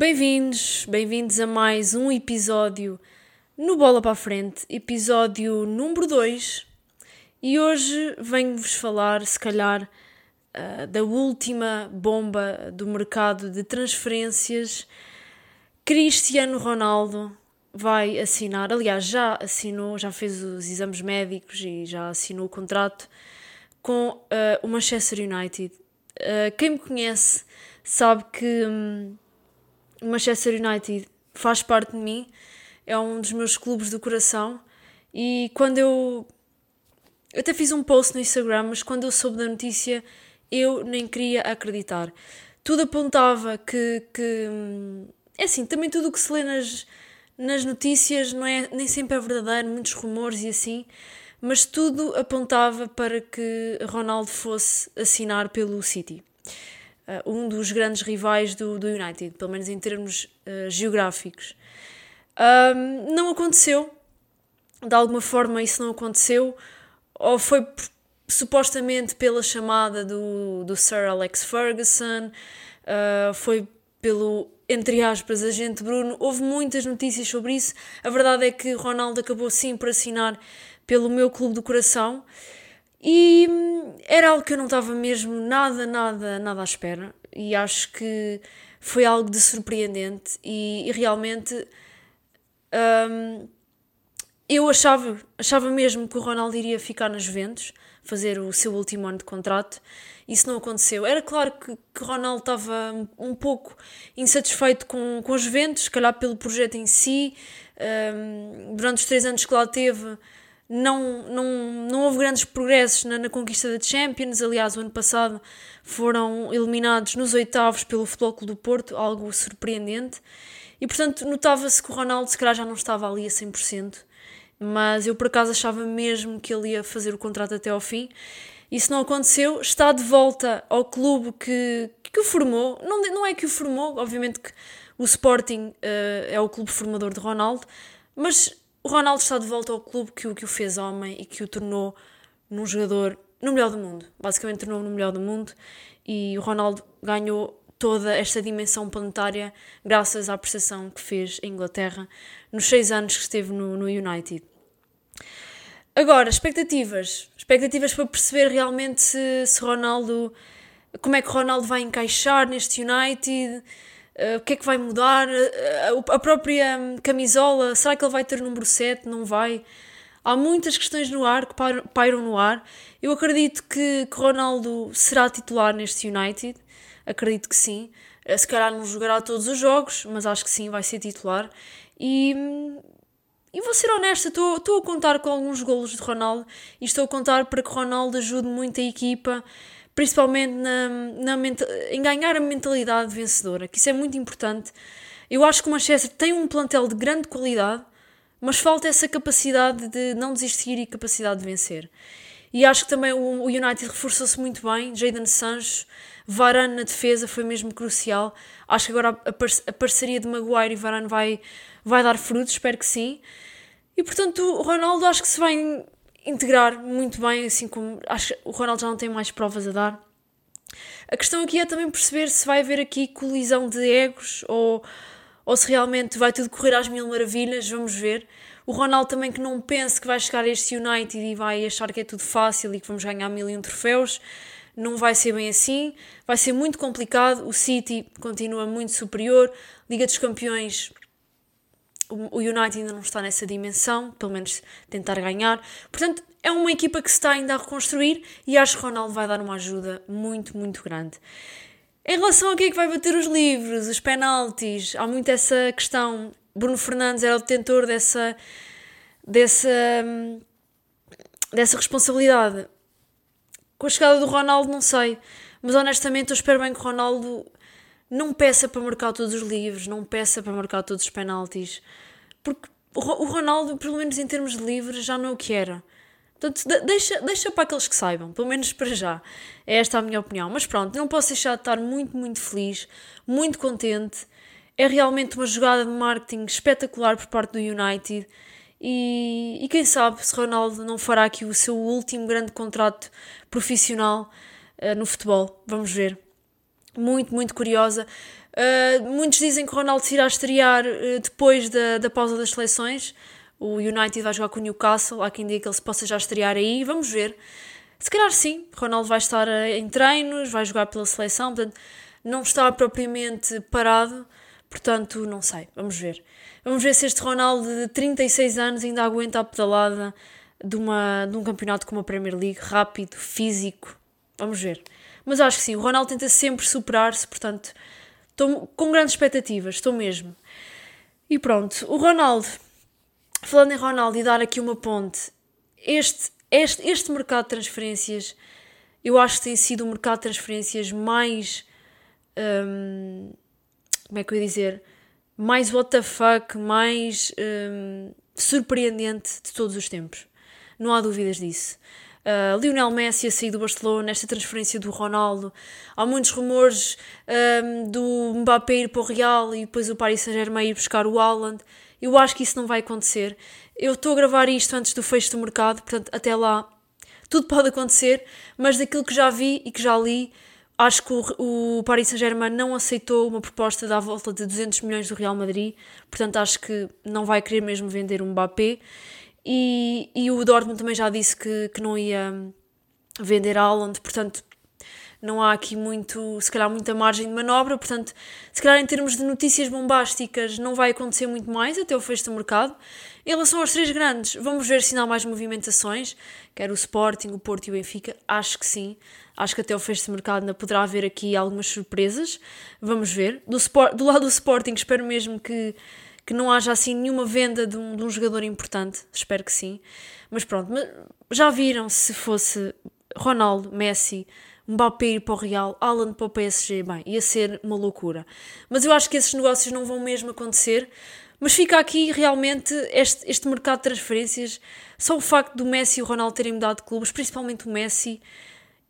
Bem-vindos, bem-vindos a mais um episódio no Bola para a Frente, episódio número 2. E hoje venho-vos falar, se calhar, uh, da última bomba do mercado de transferências. Cristiano Ronaldo vai assinar, aliás, já assinou, já fez os exames médicos e já assinou o contrato com uh, o Manchester United. Uh, quem me conhece sabe que. Um, o Manchester United faz parte de mim, é um dos meus clubes do coração. E quando eu. Eu até fiz um post no Instagram, mas quando eu soube da notícia, eu nem queria acreditar. Tudo apontava que. que é assim, também tudo o que se lê nas, nas notícias não é, nem sempre é verdadeiro, muitos rumores e assim, mas tudo apontava para que Ronaldo fosse assinar pelo City uh, um dos grandes rivais do, do United, pelo menos em termos uh, geográficos. Um, não aconteceu, de alguma forma isso não aconteceu, ou foi supostamente pela chamada do, do Sir Alex Ferguson, uh, foi pelo, entre aspas, agente Bruno. Houve muitas notícias sobre isso. A verdade é que Ronaldo acabou sim por assinar pelo meu clube do coração. E hum, era algo que eu não estava mesmo nada, nada, nada à espera. E acho que foi algo de surpreendente. E, e realmente hum, eu achava, achava mesmo que o Ronaldo iria ficar nas Juventus, fazer o seu último ano de contrato. Isso não aconteceu. Era claro que, que Ronaldo estava um pouco insatisfeito com, com os Juventus, se calhar pelo projeto em si. Um, durante os três anos que lá teve não, não, não houve grandes progressos na, na, conquista da Champions. Aliás, o ano passado foram eliminados nos oitavos pelo Futebol Clube do Porto, algo surpreendente. E portanto, notava-se que o Ronaldo, se calhar, já não estava ali a 100%. Mas eu, por acaso, achava mesmo que ele ia fazer o contrato até ao fim. Isso não aconteceu. Está de volta ao clube que, que o formou. Não, não é que o formou, obviamente que o Sporting uh, é o clube formador de Ronaldo, mas o Ronaldo está de volta ao clube que o, que o fez homem e que o tornou num jogador no melhor do mundo. Basicamente tornou no melhor do mundo e o Ronaldo ganhou toda esta dimensão planetária graças à prestação que fez em Inglaterra nos seis anos que esteve no, no United. Agora, expectativas. Expectativas para perceber realmente se, se Ronaldo. como é que Ronaldo vai encaixar neste United Uh, o que é que vai mudar? Uh, a própria camisola, será que ele vai ter número 7? Não vai? Há muitas questões no ar que pairam no ar. Eu acredito que, que Ronaldo será titular neste United. Acredito que sim. Se calhar não jogará todos os jogos, mas acho que sim, vai ser titular. E, e vou ser honesta, estou a contar com alguns golos de Ronaldo e estou a contar para que Ronaldo ajude muito a equipa principalmente na, na em ganhar a mentalidade vencedora, que isso é muito importante. Eu acho que o Manchester tem um plantel de grande qualidade, mas falta essa capacidade de não desistir e capacidade de vencer. E acho que também o United reforçou-se muito bem. Jadon Sancho, Varane na defesa foi mesmo crucial. Acho que agora a, parceria de Maguire e Varane vai, vai dar frutos, espero que sim. E portanto, o Ronaldo acho que se vai integrar muito bem, assim como acho que o Ronaldo já não tem mais provas a dar. A questão aqui é também perceber se vai haver aqui colisão de egos ou, ou se realmente vai tudo correr às mil maravilhas, vamos ver. O Ronaldo também que não pense que vai chegar a este United e vai achar que é tudo fácil e que vamos ganhar mil e um troféus. Não vai ser bem assim, vai ser muito complicado. O City continua muito superior. Liga dos Campeões o United ainda não está nessa dimensão, pelo menos tentar ganhar. Portanto, é uma equipa que se está ainda a reconstruir e acho que Ronaldo vai dar uma ajuda muito, muito grande. Em relação a quem é que vai bater os livros, os penaltis, há muito essa questão. Bruno Fernandes era o detentor dessa, dessa, dessa responsabilidade. Com a chegada do Ronaldo, não sei. Mas honestamente, eu espero bem que o Ronaldo não peça para marcar todos os livros, não peça para marcar todos os penaltis, porque o Ronaldo, pelo menos em termos de livros, já não é o que era. Portanto, deixa, deixa para aqueles que saibam, pelo menos para já. É esta a minha opinião. Mas pronto, não posso deixar de estar muito, muito feliz, muito contente. É realmente uma jogada de marketing espetacular por parte do United. E, e quem sabe se Ronaldo não fará aqui o seu último grande contrato profissional uh, no futebol. Vamos ver muito, muito curiosa. Uh, muitos dizem que o Ronaldo se irá estrear uh, depois da, da pausa das seleções. O United vai jogar com o Newcastle. Há quem diga que ele se possa já estrear aí. Vamos ver. Se calhar sim. Ronaldo vai estar uh, em treinos, vai jogar pela seleção. Portanto, não está propriamente parado. Portanto, não sei. Vamos ver. Vamos ver se este Ronaldo de 36 anos ainda aguenta a pedalada de, uma, de um campeonato como a Premier League. Rápido, físico. Vamos ver. Mas acho que sim. O Ronaldo tenta sempre superar-se. Portanto Estou com grandes expectativas, estou mesmo. E pronto, o Ronaldo, falando em Ronaldo e dar aqui uma ponte, este, este, este mercado de transferências, eu acho que tem sido o mercado de transferências mais. Hum, como é que eu ia dizer? Mais what the fuck, mais hum, surpreendente de todos os tempos. Não há dúvidas disso. Uh, Lionel Messi a sair do Barcelona, esta transferência do Ronaldo. Há muitos rumores um, do Mbappé ir para o Real e depois o Paris Saint-Germain ir buscar o Haaland. Eu acho que isso não vai acontecer. Eu estou a gravar isto antes do fecho do mercado, portanto, até lá tudo pode acontecer, mas daquilo que já vi e que já li, acho que o, o Paris Saint-Germain não aceitou uma proposta da volta de 200 milhões do Real Madrid, portanto, acho que não vai querer mesmo vender o Mbappé. E, e o Dortmund também já disse que, que não ia vender Haaland, portanto não há aqui muito, se calhar muita margem de manobra, portanto, se calhar em termos de notícias bombásticas não vai acontecer muito mais até o fecho do mercado. Em relação aos três grandes, vamos ver se ainda há mais movimentações, quer o Sporting, o Porto e o Benfica, acho que sim. Acho que até o fecho do mercado ainda poderá haver aqui algumas surpresas. Vamos ver. Do, do lado do Sporting, espero mesmo que que não haja assim nenhuma venda de um, de um jogador importante, espero que sim. Mas pronto, já viram se fosse Ronaldo, Messi, Mbappé ir para o Real, Alan para o PSG, bem, ia ser uma loucura. Mas eu acho que esses negócios não vão mesmo acontecer. Mas fica aqui realmente este, este mercado de transferências, só o facto do Messi e o Ronaldo terem mudado de clubes, principalmente o Messi,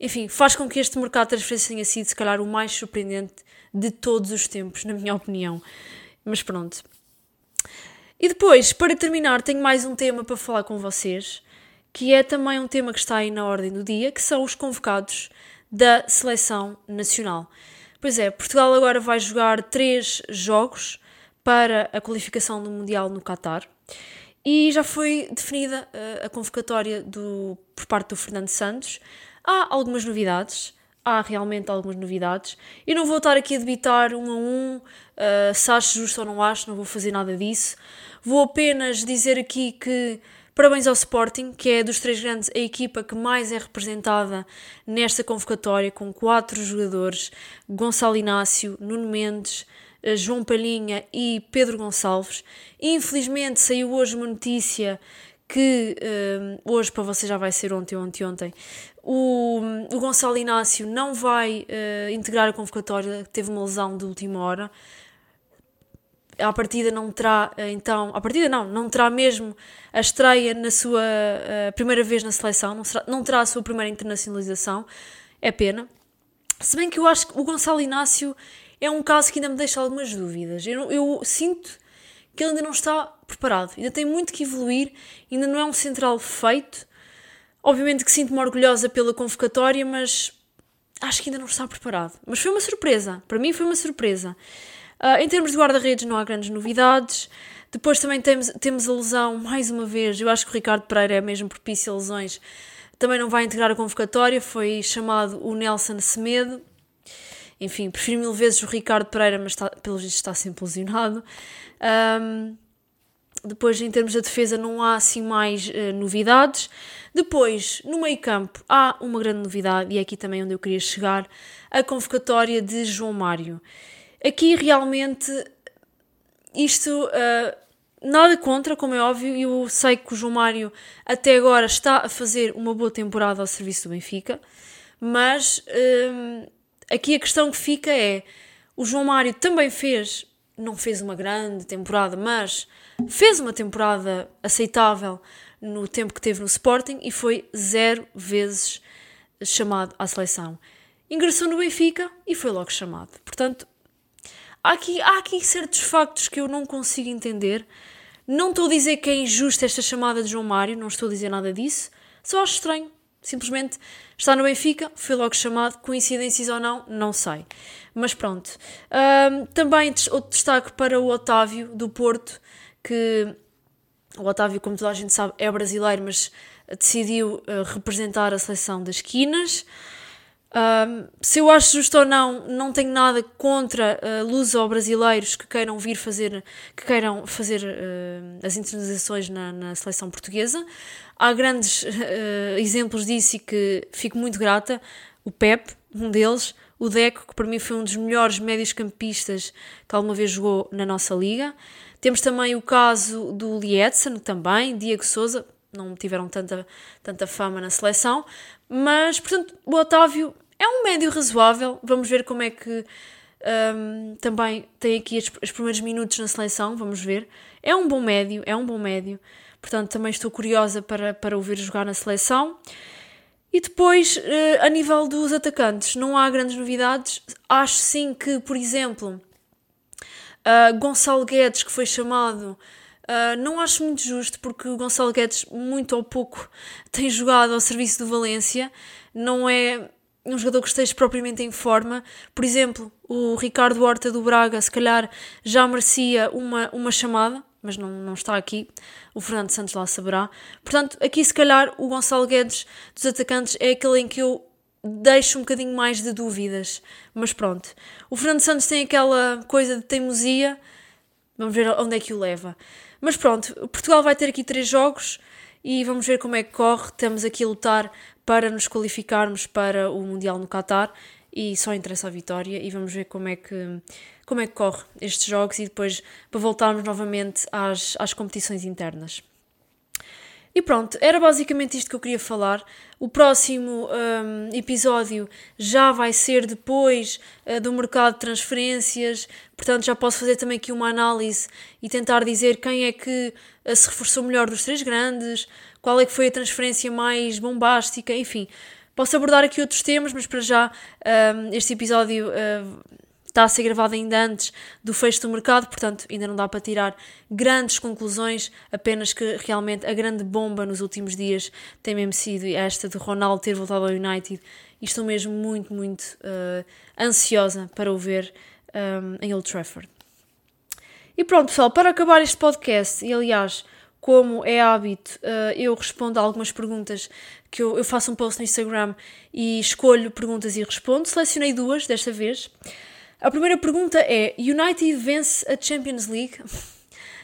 enfim, faz com que este mercado de transferências tenha sido, se calhar, o mais surpreendente de todos os tempos, na minha opinião. Mas pronto. E depois, para terminar, tenho mais um tema para falar com vocês, que é também um tema que está aí na ordem do dia, que são os convocados da seleção nacional. Pois é, Portugal agora vai jogar três jogos para a qualificação do Mundial no Qatar e já foi definida uh, a convocatória do, por parte do Fernando Santos. Há algumas novidades há realmente algumas novidades. Eu não vou estar aqui a debitar um a um uh, se acho justo ou não acho, não vou fazer nada disso. Vou apenas dizer aqui que parabéns ao Sporting, que é dos três grandes a equipa que mais é representada nesta convocatória, com quatro jogadores: Gonçalo Inácio, Nuno Mendes. Eh, João Palhinha e Pedro Gonçalves. Infelizmente saiu hoje uma notícia que uh, hoje para você já vai ser ontem, ontem, ontem. O, o Gonçalo Inácio não vai uh, integrar a convocatória, teve uma lesão de última hora. A partida não terá, uh, então, a partida não, não terá mesmo a estreia na sua primeira vez na seleção, não, será, não terá a sua primeira internacionalização. É pena. Se bem que eu acho que o Gonçalo Inácio é um caso que ainda me deixa algumas dúvidas. Eu, eu sinto que ele ainda não está preparado, ainda tem muito que evoluir, ainda não é um central feito. Obviamente que sinto-me orgulhosa pela convocatória, mas acho que ainda não está preparado. Mas foi uma surpresa, para mim foi uma surpresa. Uh, em termos de guarda-redes, não há grandes novidades. Depois também temos, temos a lesão, mais uma vez, eu acho que o Ricardo Pereira é mesmo propício a lesões, também não vai integrar a convocatória, foi chamado o Nelson Semedo. Enfim, prefiro mil vezes o Ricardo Pereira, mas está, pelo visto está sempre lesionado. Um, depois, em termos de defesa, não há assim mais uh, novidades. Depois, no meio campo, há uma grande novidade, e é aqui também onde eu queria chegar: a convocatória de João Mário. Aqui realmente, isto. Uh, Nada contra, como é óbvio, eu sei que o João Mário até agora está a fazer uma boa temporada ao serviço do Benfica, mas hum, aqui a questão que fica é: o João Mário também fez não fez uma grande temporada, mas fez uma temporada aceitável no tempo que teve no Sporting e foi zero vezes chamado à seleção. Ingressou no Benfica e foi logo chamado. Portanto, há aqui, há aqui certos factos que eu não consigo entender. Não estou a dizer que é injusta esta chamada de João Mário, não estou a dizer nada disso. Só acho estranho. Simplesmente está no Benfica, foi logo chamado, coincidências ou não, não sei. Mas pronto. Um, também outro destaque para o Otávio, do Porto, que o Otávio, como toda a gente sabe, é brasileiro, mas decidiu uh, representar a seleção das quinas. Um, se eu acho justo ou não, não tenho nada contra uh, luso-brasileiros que queiram vir fazer, que queiram fazer uh, as internalizações na, na, seleção portuguesa. Há grandes uh, exemplos disso e que fico muito grata. O Pep, um deles, o Deco, que para mim foi um dos melhores médios-campistas que alguma vez jogou na nossa liga. Temos também o caso do Lietzen, também, Diego Souza, não tiveram tanta, tanta fama na seleção, mas, portanto, o Otávio é um médio razoável. Vamos ver como é que um, também tem aqui os primeiros minutos na seleção. Vamos ver. É um bom médio, é um bom médio. Portanto, também estou curiosa para, para o ver jogar na seleção. E depois, uh, a nível dos atacantes, não há grandes novidades. Acho sim que, por exemplo, Gonçalo Guedes, que foi chamado Uh, não acho muito justo porque o Gonçalo Guedes, muito ou pouco, tem jogado ao serviço do Valência. Não é um jogador que esteja propriamente em forma. Por exemplo, o Ricardo Horta do Braga, se calhar, já merecia uma, uma chamada, mas não, não está aqui. O Fernando Santos lá saberá. Portanto, aqui, se calhar, o Gonçalo Guedes dos atacantes é aquele em que eu deixo um bocadinho mais de dúvidas. Mas pronto. O Fernando Santos tem aquela coisa de teimosia. Vamos ver onde é que o leva. Mas pronto, Portugal vai ter aqui três jogos e vamos ver como é que corre. Estamos aqui a lutar para nos qualificarmos para o Mundial no Qatar e só interessa a vitória e vamos ver como é que, como é que corre estes jogos e depois para voltarmos novamente às, às competições internas. E pronto, era basicamente isto que eu queria falar. O próximo um, episódio já vai ser depois uh, do mercado de transferências, portanto já posso fazer também aqui uma análise e tentar dizer quem é que uh, se reforçou melhor dos três grandes, qual é que foi a transferência mais bombástica, enfim. Posso abordar aqui outros temas, mas para já um, este episódio uh, está a ser gravado ainda antes do fecho do mercado, portanto ainda não dá para tirar grandes conclusões, apenas que realmente a grande bomba nos últimos dias tem mesmo sido esta de Ronaldo ter voltado ao United e estou mesmo muito, muito uh, ansiosa para o ver um, em Old Trafford. E pronto, pessoal, para acabar este podcast, e aliás, como é hábito, uh, eu respondo a algumas perguntas que eu, eu, faço um post no Instagram e escolho perguntas e respondo. Selecionei duas desta vez. A primeira pergunta é: United vence a Champions League?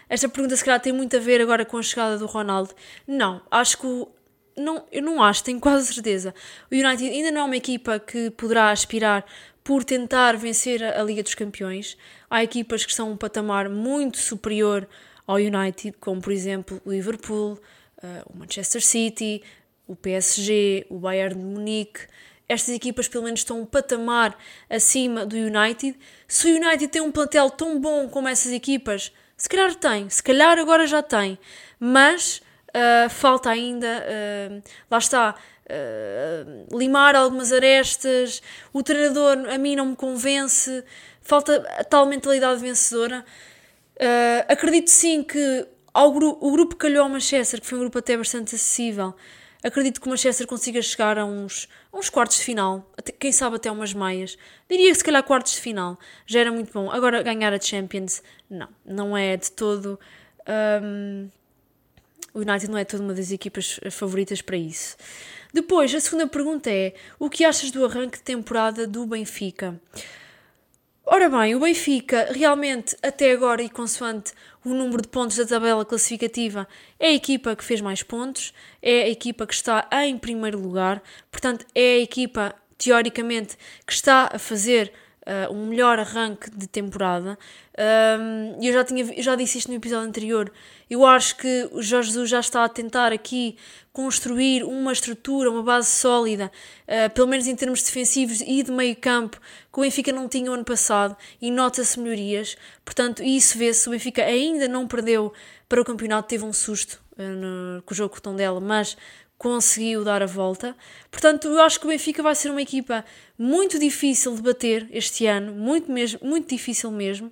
Esta pergunta, se calhar, tem muito a ver agora com a chegada do Ronaldo. Não, acho que o, não, eu não acho, tenho quase certeza. O United ainda não é uma equipa que poderá aspirar por tentar vencer a, Liga dos Campeões. Há equipas que estão um patamar muito superior ao United, como por exemplo o Liverpool, uh, o Manchester City, o PSG, o Bayern de Munique estas equipas pelo menos estão um patamar acima do United. Se o United tem um plantel tão bom como essas equipas, se calhar tem, se calhar agora já tem, mas uh, falta ainda, uh, lá está, uh, limar algumas arestas. O treinador a mim não me convence, falta a tal mentalidade vencedora. Acredito sim que ao gru o grupo que calhou ao Manchester, que foi um grupo até bastante acessível, acredito que o Manchester consiga chegar a uns, a uns quartos de final, até, quem sabe até umas meias. Diria que se calhar quartos de final já era muito bom. Agora ganhar a Champions, não, não é de todo. Um, o United não é toda uma das equipas favoritas para isso. Depois, a segunda pergunta é: o que achas do arranque de temporada do Benfica? Ora bem, o Benfica realmente até agora e consoante o número de pontos da tabela classificativa é a equipa que fez mais pontos, é a equipa que está em primeiro lugar, portanto é a equipa teoricamente que está a fazer uh, um melhor arranque de temporada. Um, eu já, tinha, já disse isto no episódio anterior. Eu acho que o Jorge Jesus já está a tentar aqui construir uma estrutura, uma base sólida, uh, pelo menos em termos defensivos e de meio campo, que o Benfica não tinha o ano passado e nota-se melhorias. Portanto, isso vê-se. O Benfica ainda não perdeu para o campeonato, teve um susto uh, no, com o jogo com o dela, mas conseguiu dar a volta. Portanto, eu acho que o Benfica vai ser uma equipa muito difícil de bater este ano, muito, mesmo, muito difícil mesmo.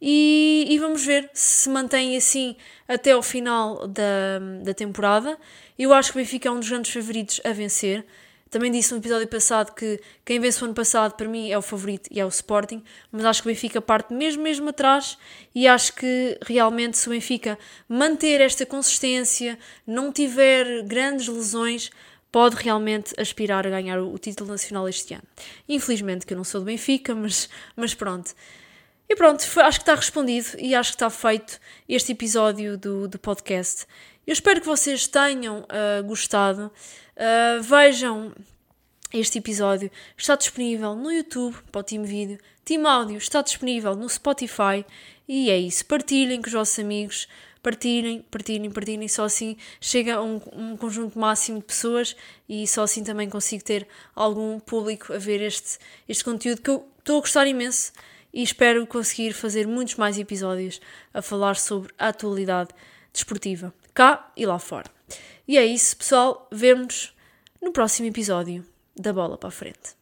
E, e, vamos ver se se mantém assim até ao final da, da temporada. Eu acho que o Benfica é um dos grandes favoritos a vencer. Também disse no episódio passado que quem vence o ano passado para mim é o favorito e é o Sporting, mas acho que o Benfica parte mesmo, mesmo atrás e acho que realmente se o Benfica manter esta consistência, não tiver grandes lesões, pode realmente aspirar a ganhar o, título nacional este ano. Infelizmente que eu não sou do Benfica, mas, mas pronto. E pronto, acho que está respondido e acho que está feito este episódio do, do podcast. Eu espero que vocês tenham uh, gostado. Uh, vejam este episódio. Está disponível no YouTube para o Team Vídeo. Team Áudio está disponível no Spotify. E é isso. Partilhem com os vossos amigos. Partilhem, partilhem, partilhem. Só assim chega a um, um conjunto máximo de pessoas e só assim também consigo ter algum público a ver este, este conteúdo que eu estou a gostar imenso e espero conseguir fazer muitos mais episódios a falar sobre a atualidade desportiva, cá e lá fora. E é isso, pessoal. Vemos no próximo episódio da Bola para a Frente.